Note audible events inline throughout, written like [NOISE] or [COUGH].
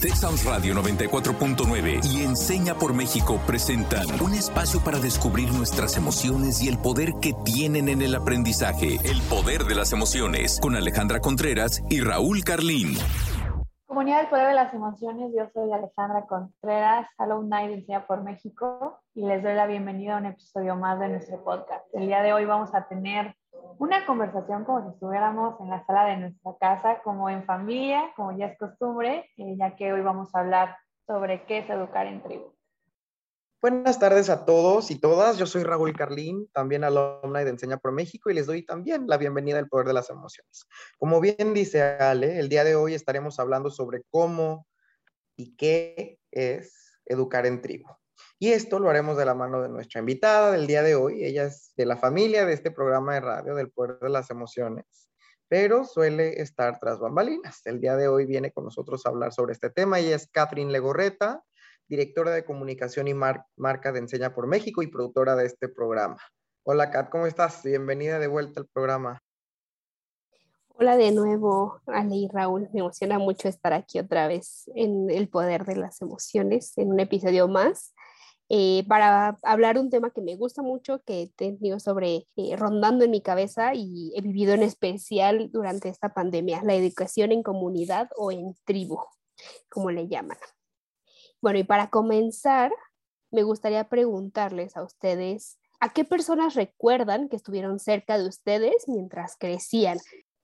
Texas Radio 94.9 y Enseña por México presentan un espacio para descubrir nuestras emociones y el poder que tienen en el aprendizaje. El poder de las emociones con Alejandra Contreras y Raúl Carlín. Comunidad del Poder de las Emociones, yo soy Alejandra Contreras, alumna de Enseña por México y les doy la bienvenida a un episodio más de nuestro podcast. El día de hoy vamos a tener una conversación como si estuviéramos en la sala de nuestra casa, como en familia, como ya es costumbre, eh, ya que hoy vamos a hablar sobre qué es educar en tribu. Buenas tardes a todos y todas. Yo soy Raúl Carlín, también alumna de Enseña por México y les doy también la bienvenida al poder de las emociones. Como bien dice Ale, el día de hoy estaremos hablando sobre cómo y qué es educar en tribu. Y esto lo haremos de la mano de nuestra invitada del día de hoy. Ella es de la familia de este programa de radio del Poder de las Emociones, pero suele estar tras bambalinas. El día de hoy viene con nosotros a hablar sobre este tema. Ella es Catherine Legorreta, directora de comunicación y marca de Enseña por México y productora de este programa. Hola Kat, ¿cómo estás? Bienvenida de vuelta al programa. Hola de nuevo, Ale y Raúl. Me emociona mucho estar aquí otra vez en El Poder de las Emociones, en un episodio más. Eh, para hablar un tema que me gusta mucho, que he tenido sobre eh, rondando en mi cabeza y he vivido en especial durante esta pandemia, la educación en comunidad o en tribu, como le llaman. Bueno, y para comenzar, me gustaría preguntarles a ustedes, ¿a qué personas recuerdan que estuvieron cerca de ustedes mientras crecían?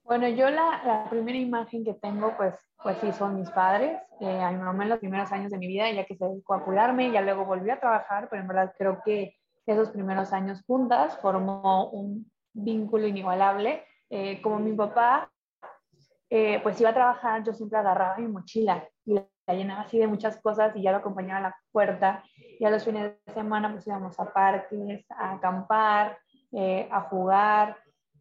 Bueno, yo la, la, primera imagen que tengo, pues, pues sí, son mis padres. Eh, a mi mamá en los primeros años de mi vida, ya que se dedicó a cuidarme, ya luego volvió a trabajar, pero en verdad creo que esos primeros años juntas formó un vínculo inigualable. Eh, como mi papá, eh, pues iba a trabajar, yo siempre agarraba mi mochila y la llenaba así de muchas cosas y ya lo acompañaba a la puerta. Y a los fines de semana pues íbamos a parques, a acampar, a jugar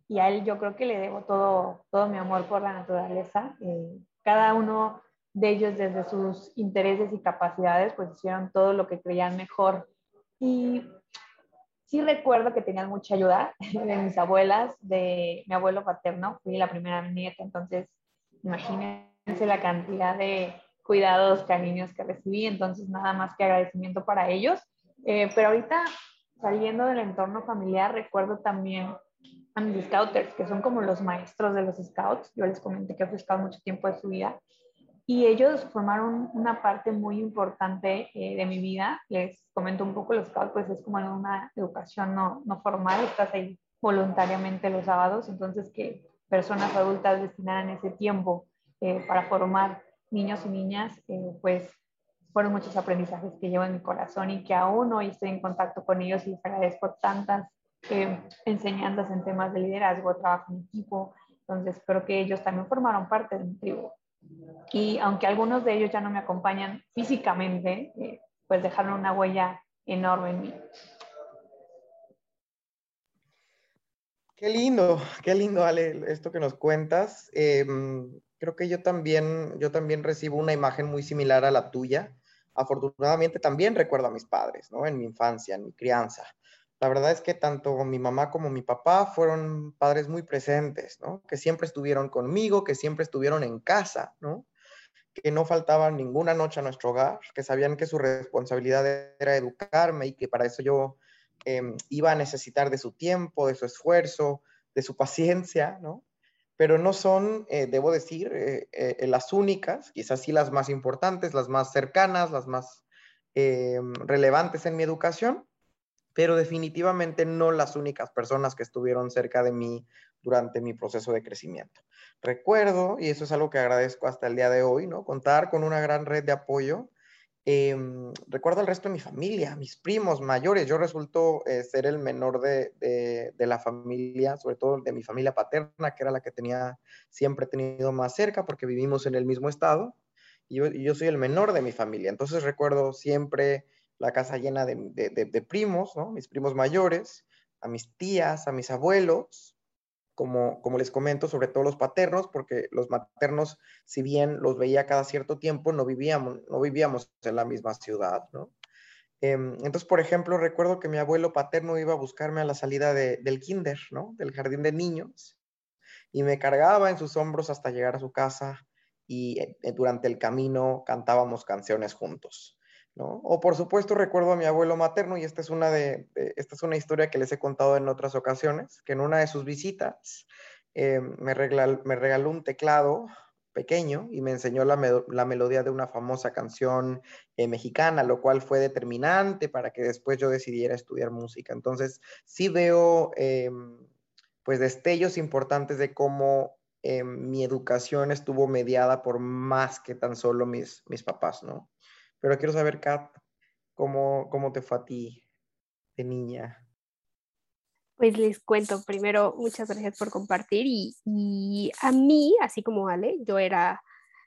y a él yo creo que le debo todo, todo mi amor por la naturaleza. Eh, cada uno de ellos desde sus intereses y capacidades pues hicieron todo lo que creían mejor. Y sí recuerdo que tenían mucha ayuda [LAUGHS] de mis abuelas, de mi abuelo paterno, fui la primera nieta, entonces imagínense la cantidad de cuidados, cariños que recibí, entonces nada más que agradecimiento para ellos. Eh, pero ahorita saliendo del entorno familiar, recuerdo también a mis scouters, que son como los maestros de los scouts. Yo les comenté que fui scout mucho tiempo de su vida. Y ellos formaron una parte muy importante eh, de mi vida. Les comento un poco, los scouts pues es como una educación no, no formal, estás ahí voluntariamente los sábados, entonces que personas adultas destinaran ese tiempo eh, para formar niños y niñas, eh, pues fueron muchos aprendizajes que llevo en mi corazón y que aún hoy estoy en contacto con ellos y les agradezco tantas eh, enseñanzas en temas de liderazgo, trabajo en equipo. Entonces, creo que ellos también formaron parte de mi tribu. Y aunque algunos de ellos ya no me acompañan físicamente, eh, pues dejaron una huella enorme en mí. Qué lindo, qué lindo, Ale, esto que nos cuentas. Em, creo que yo también, yo también recibo una imagen muy similar a la tuya. Afortunadamente también recuerdo a mis padres, ¿no? En mi infancia, en mi crianza. La verdad es que tanto mi mamá como mi papá fueron padres muy presentes, ¿no? Que siempre estuvieron conmigo, que siempre estuvieron en casa, ¿no? Que no faltaban ninguna noche a nuestro hogar, que sabían que su responsabilidad era educarme y que para eso yo em, iba a necesitar de su tiempo, de su esfuerzo, de su paciencia, ¿no? Pero no son, eh, debo decir, eh, eh, las únicas, quizás sí las más importantes, las más cercanas, las más em, relevantes en mi educación, pero definitivamente no las únicas personas que estuvieron cerca de mí durante mi proceso de crecimiento. Recuerdo, y eso es algo que agradezco hasta el día de hoy, ¿no? Contar con una gran red de apoyo. Em, recuerdo al resto de mi familia, mis primos mayores. Yo resulto eh, ser el menor de, de, la familia, sobre todo de mi familia paterna, que era la que tenía, siempre tenido más cerca porque vivimos en el mismo estado. Y yo soy el menor de mi familia. Entonces recuerdo siempre la casa llena de, primos, ¿no? Mis primos mayores, a mis tías, a mis abuelos, como, como les comento, sobre todo los paternos, porque los maternos, si bien los veía cada cierto tiempo, no vivíamos, no vivíamos en la misma ciudad. Em, entonces, por ejemplo, recuerdo que mi abuelo paterno iba a buscarme a la salida del kinder. Del jardín de niños, y me cargaba en sus hombros hasta llegar a su casa y eh, durante el camino cantábamos canciones juntos. ¿No? O por supuesto recuerdo a mi abuelo materno y esta es una de, esta es una historia que les he contado en otras ocasiones, que en una de sus visitas eh, me, me regaló un teclado pequeño y me enseñó la, melodía de una famosa canción eh, mexicana, lo cual fue determinante para que después yo decidiera estudiar música. Entonces, sí veo em, pues destellos importantes de cómo mi educación estuvo mediada por más que tan solo mis, mis papás, ¿no? Pero quiero saber, Kat, ¿cómo, cómo te fue a ti de niña? Pues les cuento primero, muchas gracias por compartir y, a mí, así como Ale, yo era,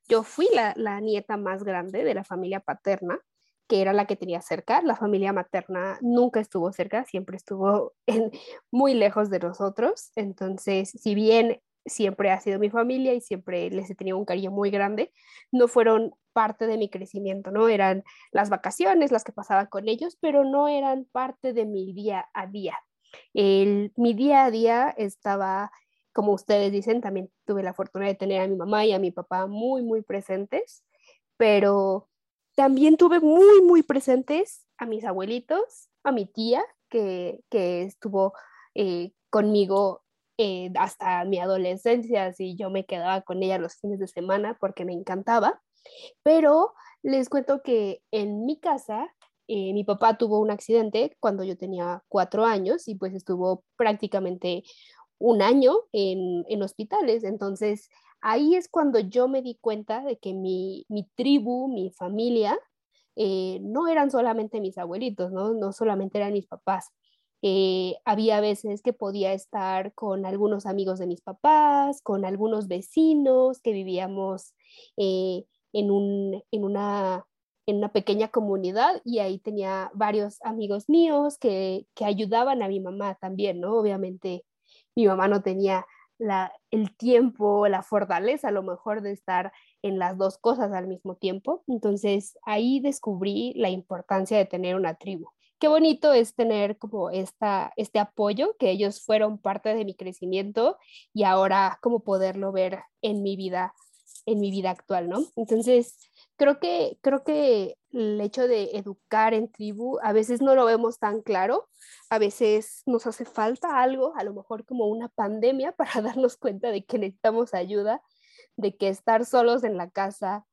yo fui la, nieta más grande de la familia paterna, que era la que tenía cerca. La familia materna nunca estuvo cerca, siempre estuvo [LAUGHS] muy lejos de nosotros. Entonces, si bien siempre ha sido mi familia y siempre les he tenido un cariño muy grande, no fueron parte de mi crecimiento, ¿no? Eran las vacaciones las que pasaba con ellos, pero no eran parte de mi día a día. Mi día a día estaba, como ustedes dicen, también tuve la fortuna de tener a mi mamá y a mi papá muy, muy presentes, pero también tuve muy, muy presentes a mis abuelitos, a mi tía, que, que estuvo eh, conmigo eh, hasta mi adolescencia, así yo me quedaba con ella los fines de semana porque me encantaba, pero les cuento que en mi casa eh, mi papá tuvo un accidente cuando yo tenía cuatro años y pues estuvo prácticamente un año en, hospitales. Entonces ahí es cuando yo me di cuenta de que mi, tribu, mi familia, eh, no eran solamente mis abuelitos, ¿no? no solamente eran mis papás. Eh, había veces que podía estar con algunos amigos de mis papás, con algunos vecinos que vivíamos en, en una en una pequeña comunidad y ahí tenía varios amigos míos que, que ayudaban a mi mamá también, ¿no? Obviamente mi mamá no tenía la, el tiempo, la fortaleza a lo mejor de estar en las dos cosas al mismo tiempo. Entonces ahí descubrí la importancia de tener una tribu. Qué bonito es tener como esta, este apoyo, que ellos fueron parte de mi crecimiento y ahora como poderlo ver en mi vida, en mi vida actual, ¿no? Entonces, creo que, creo que el hecho de educar en tribu a veces no lo vemos tan claro, a veces nos hace falta algo, a lo mejor como una pandemia [LAUGHS] para darnos cuenta de que necesitamos ayuda, de que estar solos en la casa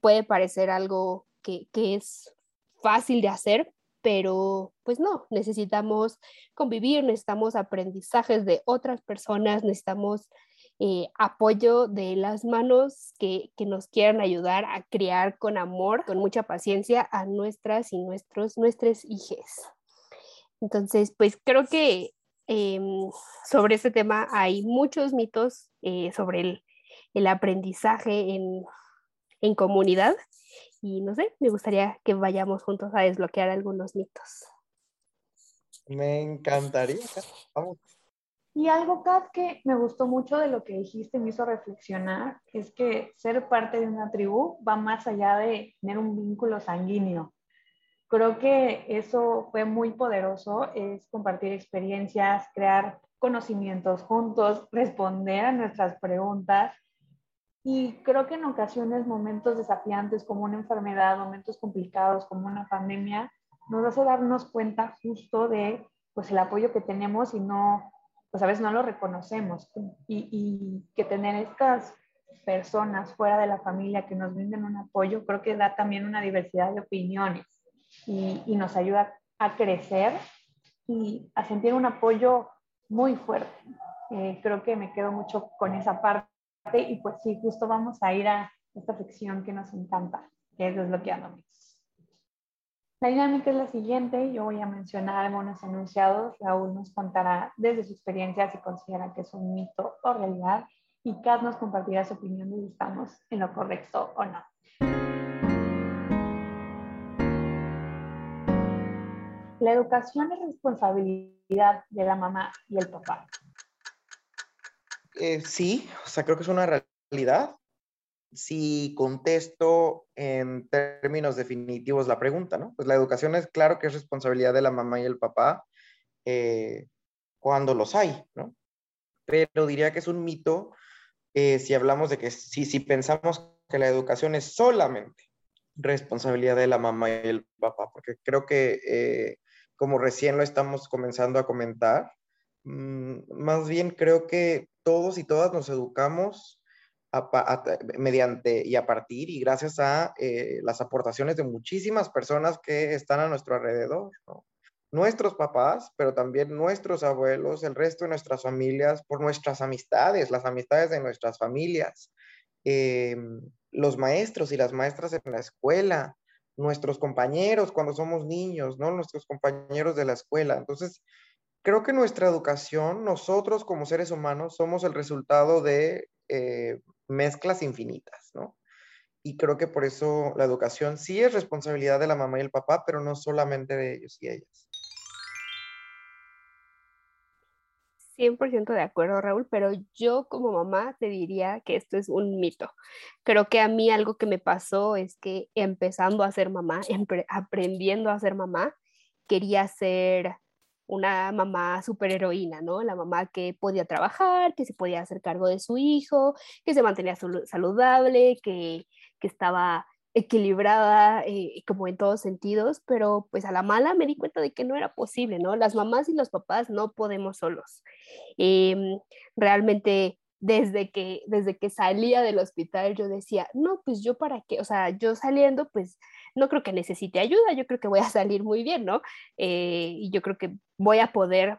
puede parecer algo que, que es fácil de hacer, pero pues no, necesitamos convivir, necesitamos aprendizajes de otras personas, necesitamos eh, apoyo de las manos que, nos quieran ayudar a criar con amor, con mucha paciencia a nuestras y nuestros, nuestras hijas. Entonces, pues creo que em, sobre este tema hay muchos mitos eh, sobre el, el aprendizaje en, en, comunidad y no sé, me gustaría que vayamos juntos a desbloquear algunos mitos. Me encantaría. Vamos. Y algo, Kat, que me gustó mucho de lo que dijiste, me hizo reflexionar, es que ser parte de una tribu va más allá de tener un vínculo sanguíneo. Creo que eso fue muy poderoso, es compartir experiencias, crear conocimientos juntos, responder a nuestras preguntas. Y creo que en ocasiones momentos desafiantes como una enfermedad, momentos complicados como una pandemia, nos hace darnos cuenta justo de pues el apoyo que tenemos y no pues a veces no lo reconocemos y, que tener estas personas fuera de la familia que nos brinden un apoyo, creo que da también una diversidad de opiniones y, nos ayuda a crecer y a sentir un apoyo muy fuerte. Eh, creo que me quedo mucho con esa parte y pues sí, justo vamos a ir a esta sección que nos encanta, que es desbloqueándome. La dinámica es la siguiente, yo voy a mencionar algunos enunciados, Raúl nos contará desde su experiencia si considera que es un mito o realidad y Kat nos compartirá su opinión de si estamos en lo correcto o no. La educación es responsabilidad de la mamá y el papá. Eh, sí, o sea, creo que es una realidad si contesto en términos definitivos la pregunta, ¿no? Pues la educación es claro que es responsabilidad de la mamá y el papá eh, cuando los hay, ¿no? Pero diría que es un mito eh, si hablamos de que si, si pensamos que la educación es solamente responsabilidad de la mamá y el papá, porque creo que eh, como recién lo estamos comenzando a comentar, mm, más bien creo que todos y todas nos educamos mediante y a partir y gracias a eh, las aportaciones de muchísimas personas que están a nuestro alrededor, nuestros papás, pero también nuestros abuelos, el resto de nuestras familias, por nuestras amistades, las amistades de nuestras familias, em, los maestros y las maestras en la escuela, nuestros compañeros cuando somos niños, ¿no? Nuestros compañeros de la escuela. Entonces, creo que nuestra educación, nosotros como seres humanos, somos el resultado de eh, mezclas infinitas, ¿no? Y creo que por eso la educación sí es responsabilidad de la mamá y el papá, pero no solamente de ellos y ellas. 100% de acuerdo, Raúl, pero yo como mamá te diría que esto es un mito. Creo que a mí algo que me pasó es que empezando a ser mamá, [LAUGHS] aprendiendo a ser mamá, quería ser una mamá superheroína, ¿no? La mamá que podía trabajar, que se podía hacer cargo de su hijo, que se mantenía saludable, que, que estaba equilibrada eh, como en todos sentidos, pero pues a la mala me di cuenta de que no era posible, ¿no? Las mamás y los papás no podemos solos. Em, realmente desde que, desde que salía del hospital yo decía, no, pues yo para qué, o sea, yo saliendo pues no creo que necesite ayuda, yo creo que voy a salir muy bien, ¿no? Eh, y yo creo que voy a poder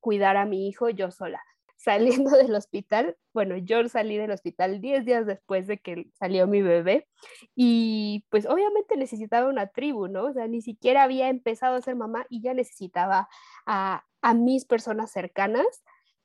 cuidar a mi hijo yo sola [LAUGHS] saliendo del hospital, bueno, yo salí del hospital 10 días después de que salió mi bebé y pues obviamente necesitaba una tribu, ¿no? O sea, ni siquiera había empezado a ser mamá y ya necesitaba a, a mis personas cercanas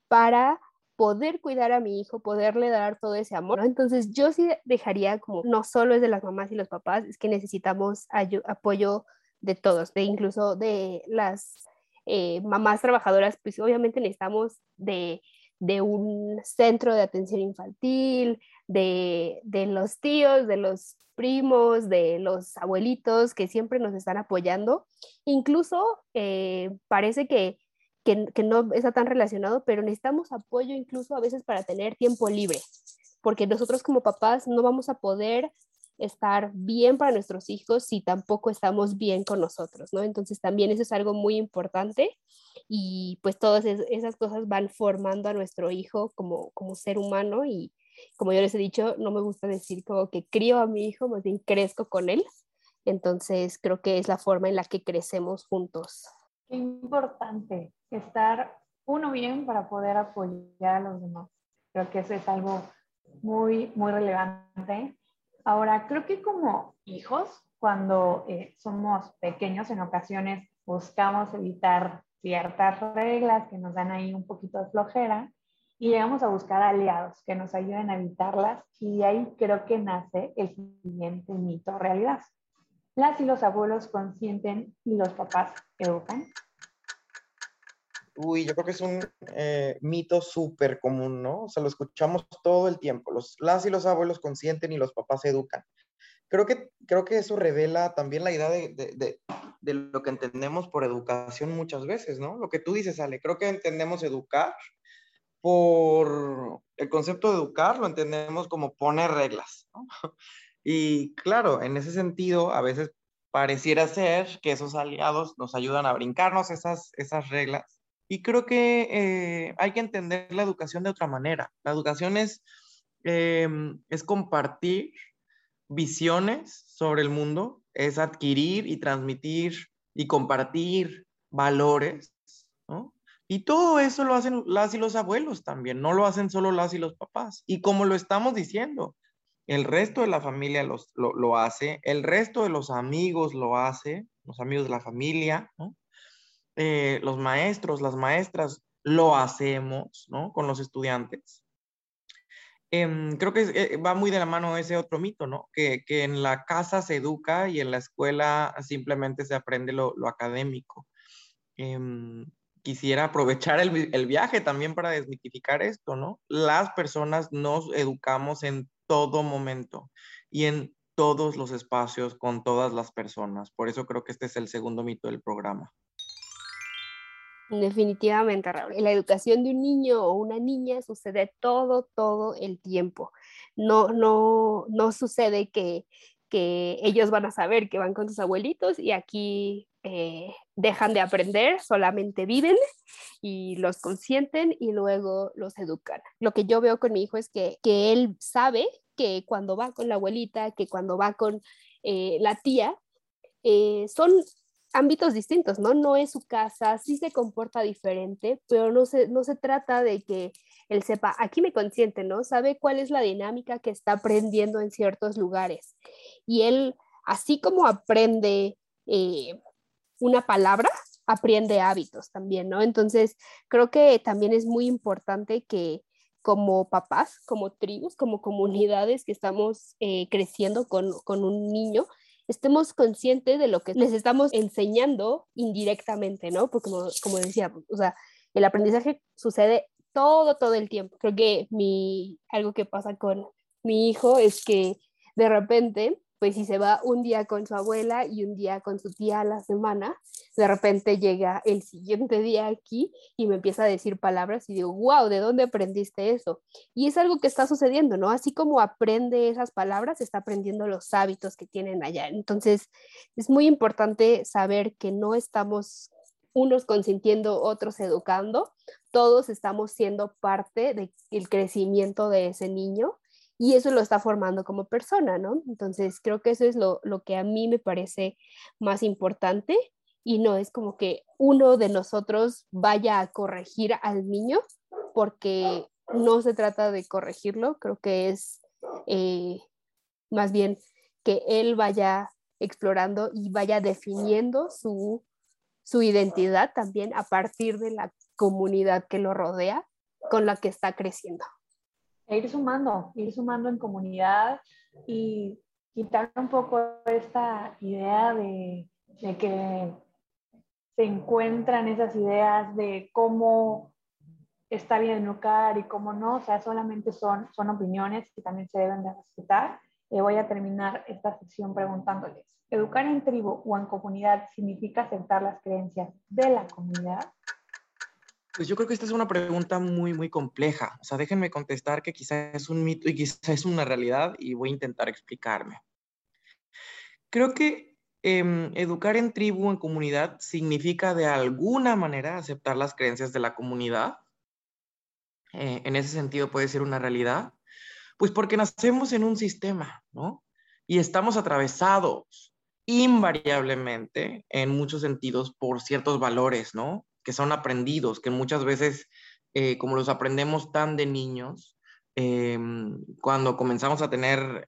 para poder cuidar a mi hijo, poderle dar todo ese amor. Entonces yo sí dejaría como, no solo es de las mamás y los papás, es que necesitamos apoyo de todos, de incluso de las eh, mamás trabajadoras, pues obviamente necesitamos de de un centro de atención infantil, de, los tíos, de los primos, de los abuelitos que siempre nos están apoyando. Incluso eh, parece que, que, no está tan relacionado, pero necesitamos apoyo incluso a veces para tener tiempo libre, porque nosotros como papás no vamos a poder estar bien para nuestros hijos si tampoco estamos bien con nosotros, ¿no? Entonces también eso es algo muy importante y pues todas esas cosas van formando a nuestro hijo como, como ser humano y como yo les he dicho, no me gusta decir como que crío a mi hijo, más bien crezco con él. Entonces creo que es la forma en la que crecemos juntos. Qué importante estar uno bien para poder apoyar a los demás. Creo que eso es algo muy, muy relevante Ahora, creo que como hijos, cuando eh, somos pequeños, en ocasiones buscamos evitar ciertas reglas que nos dan ahí un poquito de flojera y llegamos a buscar aliados que nos ayuden a evitarlas y ahí creo que nace el siguiente mito realidad. Las y los abuelos consienten y los papás educan. Uy, yo creo que es un eh, mito súper común, ¿no? O sea, lo escuchamos todo el tiempo. Los, las y los abuelos consienten y los papás educan. Creo que, creo que eso revela también la idea de, de, de, lo que entendemos por educación muchas veces, ¿no? Lo que tú dices, Ale, creo que entendemos educar por el concepto de educar, lo entendemos como poner reglas, ¿no? [LAUGHS] Y claro, en ese sentido, a veces pareciera ser que esos aliados nos ayudan a brincarnos esas, esas reglas y creo que eh, hay que entender la educación de otra manera. La educación es, em, es compartir visiones sobre el mundo, es adquirir y transmitir y compartir valores, ¿no? Y todo eso lo hacen las y los abuelos también, no lo hacen solo las y los papás. Y como lo estamos diciendo, el resto de la familia lo, lo hace, el resto de los amigos lo hace, los amigos de la familia, ¿no? Eh, los maestros, las maestras, lo hacemos, ¿no? Con los estudiantes. Em, creo que eh, va muy de la mano ese otro mito, ¿no? Que, en la casa se educa y en la escuela simplemente se aprende lo, académico. Em, quisiera aprovechar el, el, viaje también para desmitificar esto, ¿no? Las personas nos educamos en todo momento y en todos los espacios con todas las personas. Por eso creo que este es el segundo mito del programa. Definitivamente, Raúl. La educación de un niño o una niña sucede todo, todo el tiempo. No, no, no sucede que, que ellos van a saber que van con sus abuelitos y aquí eh, dejan de aprender, solamente viven y los consienten y luego los educan. Lo que yo veo con mi hijo es que, que él sabe que cuando va con la abuelita, que cuando va con eh, la tía, eh, son ámbitos distintos, ¿no? No es su casa, sí se comporta diferente, pero no se, no se trata de que él sepa, aquí me consiente, ¿no? Sabe cuál es la dinámica que está aprendiendo en ciertos lugares. Y él, así como aprende eh, una palabra, aprende hábitos también, ¿no? Entonces, creo que también es muy importante que como papás, como tribus, como comunidades que estamos eh, creciendo con, con un niño, estemos conscientes de lo que les estamos enseñando indirectamente, ¿no? Porque como, decía, o sea, el aprendizaje sucede todo, todo el tiempo. Creo que mi, algo que pasa con mi hijo es que de repente pues si se va un día con su abuela y un día con su tía a la semana, de repente llega el siguiente día aquí y me empieza a decir palabras y digo, wow, ¿de dónde aprendiste eso? Y es algo que está sucediendo, ¿no? Así como aprende esas palabras, está aprendiendo los hábitos que tienen allá. Entonces, es muy importante saber que no estamos unos consintiendo, otros educando, todos estamos siendo parte del crecimiento de ese niño y eso lo está formando como persona, ¿no? Entonces, creo que eso es lo, que a mí me parece más importante y no es como que uno de nosotros vaya a corregir al niño, porque no se trata de corregirlo, creo que es eh, más bien que él vaya explorando y vaya definiendo su, su identidad también a partir de la comunidad que lo rodea con la que está creciendo. E ir sumando, ir sumando en comunidad y quitar un poco esta idea de, de que se encuentran esas ideas de cómo está bien educar y cómo no, o sea, solamente son, son opiniones que también se deben de respetar. Voy a terminar esta sección preguntándoles, ¿educar en tribu o en comunidad significa aceptar las creencias de la comunidad? Pues yo creo que esta es una pregunta muy, muy compleja. O sea, déjenme contestar que quizás es un mito y quizás es una realidad y voy a intentar explicarme. Creo que em, educar en tribu, en comunidad, significa de alguna manera aceptar las creencias de la comunidad. Eh, en ese sentido puede ser una realidad. Pues porque nacemos en un sistema, ¿no? Y estamos atravesados invariablemente, en muchos sentidos, por ciertos valores, ¿no? Que son aprendidos, que muchas veces, eh, como los aprendemos tan de niños, em, cuando comenzamos a tener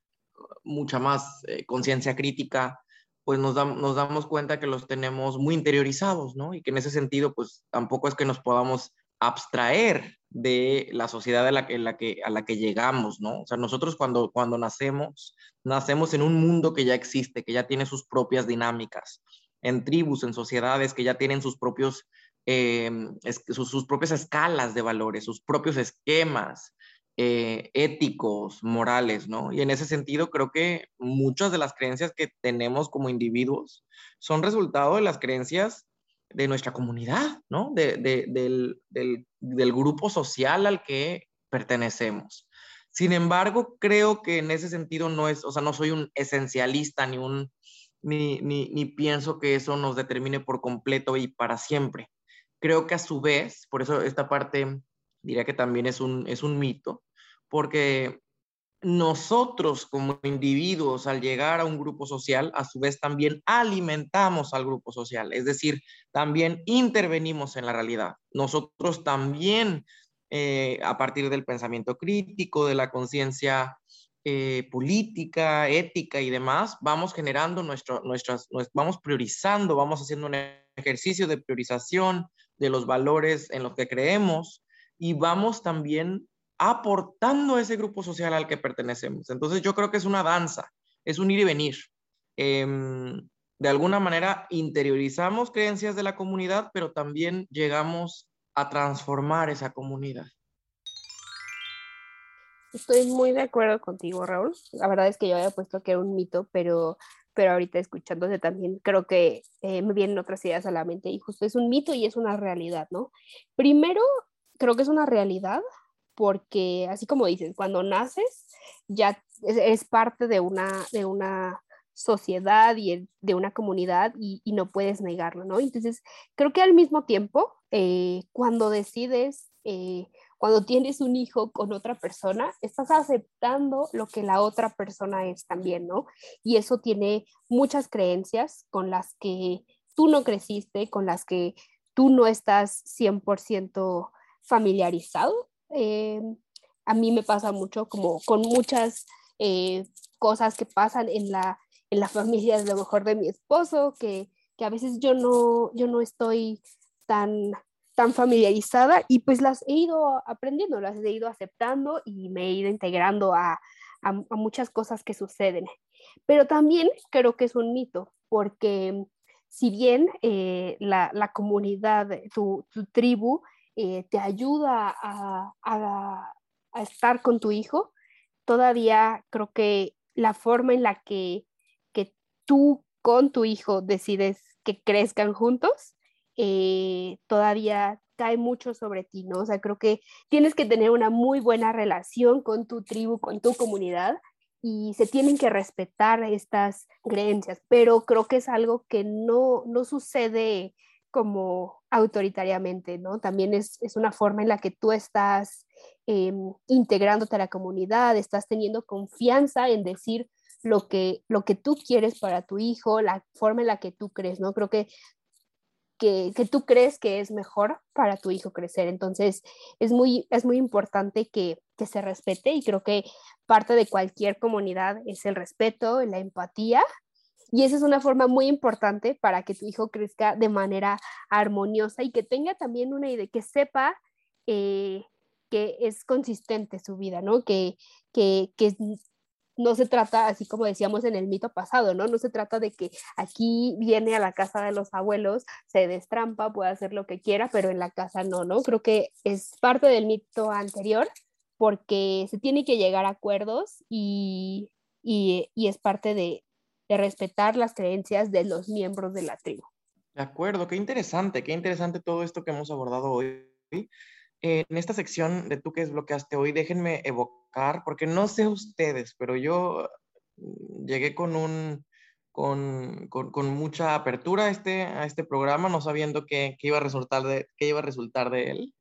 mucha más eh, conciencia crítica, pues nos, nos, damos cuenta que los tenemos muy interiorizados, ¿no? Y que en ese sentido, pues tampoco es que nos podamos abstraer de la sociedad a la, que, la que, a la que llegamos, ¿no? O sea, nosotros cuando, cuando nacemos, nacemos en un mundo que ya existe, que ya tiene sus propias dinámicas, en tribus, en sociedades que ya tienen sus propios Em, sus, propias escalas de valores, sus propios esquemas eh, éticos, morales, ¿no? Y en ese sentido creo que muchas de las creencias que tenemos como individuos son resultado de las creencias de nuestra comunidad, ¿no? del, del grupo social al que pertenecemos. Sin embargo, creo que en ese sentido no es, o sea, no soy un esencialista ni un, ni, ni, pienso que eso nos determine por completo y para siempre creo que a su vez, por eso esta parte diría que también es un, es un mito, porque nosotros como individuos al llegar a un grupo social, a su vez también alimentamos al grupo social, es decir, también intervenimos en la realidad. Nosotros también, eh, a partir del pensamiento crítico, de la conciencia eh, política, ética y demás, vamos generando nuestro, nuestras, vamos priorizando, vamos haciendo un ejercicio de priorización, de los valores en los que creemos y vamos también aportando a ese grupo social al que pertenecemos. Entonces yo creo que es una danza, es un ir y venir. Em, de alguna manera interiorizamos creencias de la comunidad, pero también llegamos a transformar esa comunidad. Estoy muy de acuerdo contigo, Raúl. La verdad es que yo había puesto que era un mito, pero pero ahorita escuchándote también creo que eh, me vienen otras ideas a la mente y justo es un mito y es una realidad, ¿no? Primero, creo que es una realidad porque así como dices, cuando naces ya es, parte de una, de una sociedad y de una comunidad y, no puedes negarlo, ¿no? Entonces, creo que al mismo tiempo, eh, cuando decides, eh, cuando tienes un hijo con otra persona, estás aceptando lo que la otra persona es también, ¿no? Y eso tiene muchas creencias con las que tú no creciste, con las que tú no estás 100% familiarizado. Eh, a mí me pasa mucho como con muchas cosas que pasan en la en la [LAUGHS] familia de lo mejor de mi esposo, que, que, a veces yo no, yo no estoy tan, tan familiarizada y pues las he ido aprendiendo, las he ido aceptando y me he ido integrando a, a, muchas cosas que suceden. Pero también creo que es un mito, porque si bien eh, la, la, comunidad, tu, tu tribu, eh, te ayuda a, a, a, estar con tu hijo, todavía creo que la forma en la que tú con tu hijo decides que crezcan juntos, eh, todavía cae mucho sobre ti, ¿no? O sea, creo que tienes que tener una muy buena relación con tu tribu, con tu comunidad y se tienen que respetar estas creencias, pero creo que es algo que no, no sucede como autoritariamente, ¿no? También es, una forma en la que tú estás em, integrándote a la comunidad, estás teniendo confianza en decir, lo que, lo que tú quieres para tu hijo, la forma en la que tú crees, ¿no? Creo que, que, tú crees que es mejor para tu hijo crecer. Entonces, es muy, es muy importante que, que se respete y creo que parte de cualquier comunidad es el respeto, la empatía y esa es una forma muy importante para que tu hijo crezca de manera armoniosa y que tenga también una idea, que sepa eh, que es consistente su vida, ¿no? Que, que, que, no se trata, así como decíamos en el mito pasado, ¿no? No se trata de que aquí viene a la casa de los abuelos, se destrampa, puede hacer lo que quiera, pero en la casa no, ¿no? Creo que es parte del mito anterior porque se tiene que llegar a acuerdos y, es parte de, de respetar las creencias de los miembros de la tribu. De acuerdo, qué interesante, qué interesante todo esto que hemos abordado hoy. En esta sección de tú que desbloqueaste hoy, déjenme evocar, porque no sé ustedes, pero yo mm, llegué con un, con, con, con, mucha apertura a este, a este programa, no sabiendo qué, qué, iba, a resultar de, qué iba a resultar de él.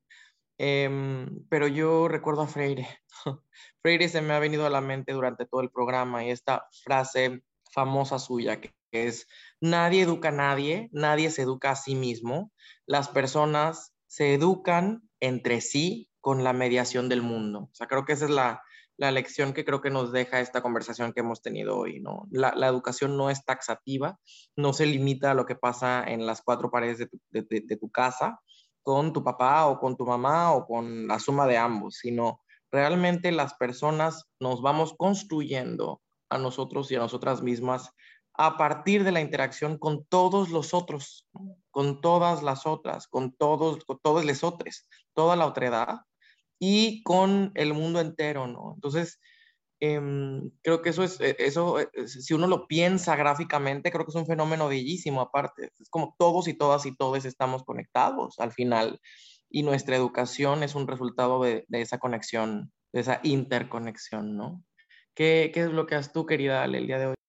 Em, pero yo recuerdo a Freire. [LAUGHS] Freire se me ha venido a la mente durante todo el programa y esta frase famosa suya que es, nadie educa a nadie, nadie se educa a sí mismo, las personas se educan entre sí con la mediación del mundo. O sea, creo que esa es la, lección que creo que nos deja esta conversación que hemos tenido hoy, ¿no? La, educación no es taxativa, no se limita a lo que pasa en las cuatro paredes de tu, casa con tu papá o con tu mamá o con la suma de ambos, sino realmente las personas nos vamos construyendo a nosotros y a nosotras mismas a partir de la interacción con todos los otros, con todas las otras, con todos, con todos los otros, toda la otredad y con el mundo entero, ¿no? Entonces, em, creo que eso es, e, eso, e, si uno lo piensa gráficamente, creo que es un fenómeno bellísimo aparte. Es como todos y todas y todos estamos conectados al final y nuestra educación es un resultado de, esa conexión, de esa interconexión, ¿no? ¿Qué, ¿Qué desbloqueas tú, querida el día de hoy?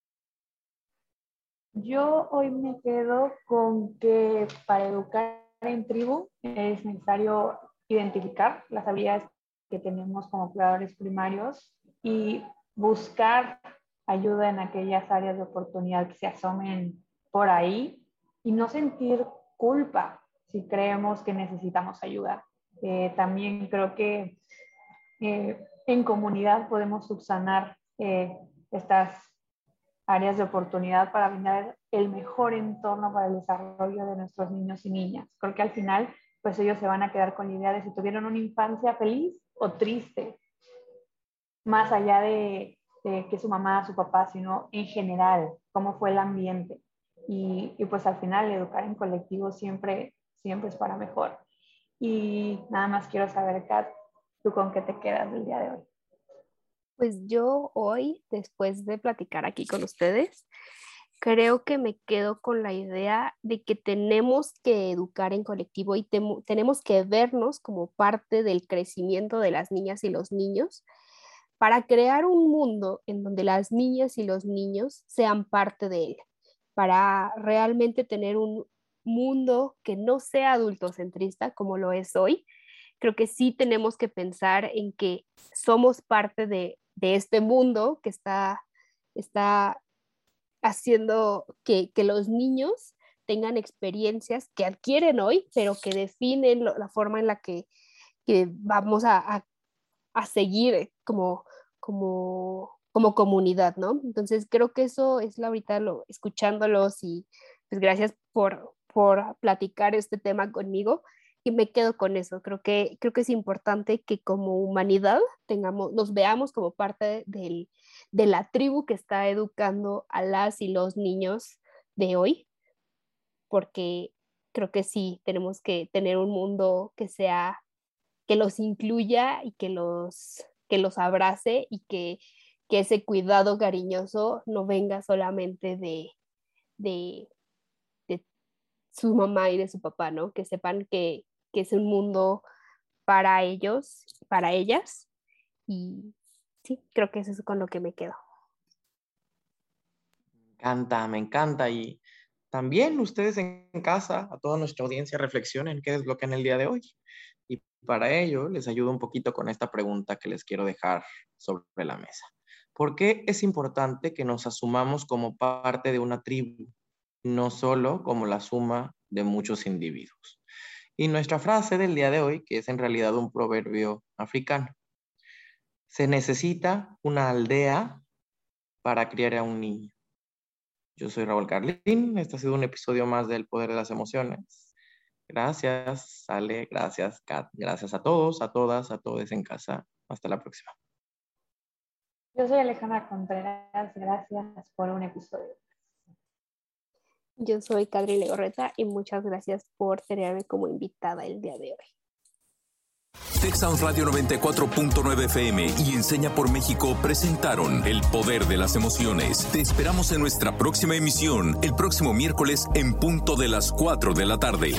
Yo hoy me quedo con que para educar en tribu es necesario identificar las habilidades que tenemos como cuidadores primarios y buscar ayuda en aquellas áreas de oportunidad que se asomen por ahí y no sentir culpa si creemos que necesitamos ayuda. Eh, también creo que eh, en comunidad podemos subsanar eh, estas áreas de oportunidad para brindar el mejor entorno para el desarrollo de nuestros niños y niñas. Creo que al final, pues ellos se van a quedar con la idea de si tuvieron una infancia feliz o triste, más allá de, que su mamá, su papá, sino en general, cómo fue el ambiente. Y, y, pues al final educar en colectivo siempre, siempre es para mejor. Y nada más quiero saber, Kat, ¿tú con qué te quedas del día de hoy? Pues yo hoy, después de platicar aquí con ustedes, creo que me quedo con la idea de que tenemos que educar en colectivo y tenemos que vernos como parte del crecimiento de las niñas y los niños para crear un mundo en donde las niñas y los niños sean parte de él, para realmente tener un mundo que no sea adultocentrista como lo es hoy. Creo que sí tenemos que pensar en que somos parte de, de este mundo que está, está haciendo que, los niños tengan experiencias que adquieren hoy, pero que definen la forma en la que, vamos a, seguir como, como, como comunidad, ¿no? Entonces creo que eso es la ahorita lo, escuchándolos y pues gracias por, por platicar este tema conmigo y me quedo con eso. Creo que, creo que es importante que como humanidad tengamos, nos veamos como parte del, de la tribu que está educando a las y los niños de hoy, porque creo que sí, tenemos que tener un mundo que sea, que los incluya y que los, que los abrace y que, que ese cuidado cariñoso no venga solamente de, de, su mamá y de su papá, ¿no? Que sepan que, que es un mundo para ellos, para ellas. Y sí, creo que eso es con lo que me quedo. Me encanta, me encanta. Y también ustedes en casa, a toda nuestra audiencia, reflexionen qué desbloquean el día de hoy. Y para ello les ayudo un poquito con esta pregunta que les quiero dejar sobre la mesa. ¿Por qué es importante que nos asumamos como parte de una tribu, no solo como la suma de muchos individuos? Y nuestra frase del día de hoy, que es en realidad un proverbio africano. Se necesita una aldea para criar a un niño. Yo soy Raúl Carlín. Este ha sido un episodio más del Poder de las Emociones. Gracias, Ale. Gracias, Kat. Gracias a todos, a todas, a todos en casa. Hasta la próxima. Yo soy Alejandra Contreras. Gracias por un episodio. Yo soy Cadri Legorreta y muchas gracias por tenerme como invitada el día de hoy. Texas Radio 94.9 FM y Enseña por México presentaron El Poder de las Emociones. Te esperamos en nuestra próxima emisión, el próximo miércoles en punto de las 4 de la tarde.